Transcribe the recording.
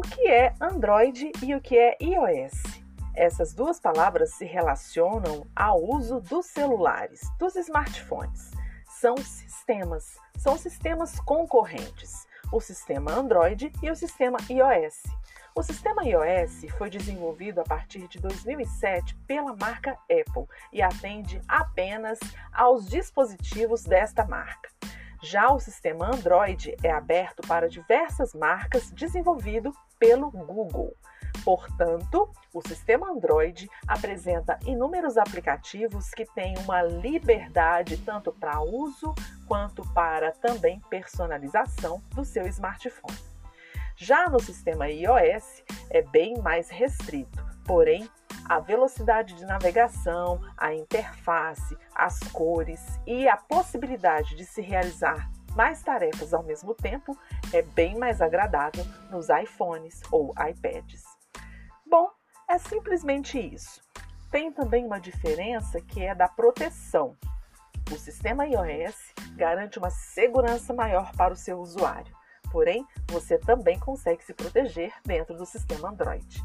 que é Android e o que é iOS? Essas duas palavras se relacionam ao uso dos celulares, dos smartphones. São sistemas, são sistemas concorrentes, o sistema Android e o sistema iOS. O sistema iOS foi desenvolvido a partir de 2007 pela marca Apple e atende apenas aos dispositivos desta marca. Já o sistema Android é aberto para diversas marcas, desenvolvido pelo Google. Portanto, o sistema Android apresenta inúmeros aplicativos que têm uma liberdade tanto para uso quanto para também personalização do seu smartphone. Já no sistema iOS é bem mais restrito, porém a velocidade de navegação, a interface, as cores e a possibilidade de se realizar mais tarefas ao mesmo tempo é bem mais agradável nos iPhones ou iPads. Bom, é simplesmente isso. Tem também uma diferença que é da proteção. O sistema iOS garante uma segurança maior para o seu usuário, porém, você também consegue se proteger dentro do sistema Android.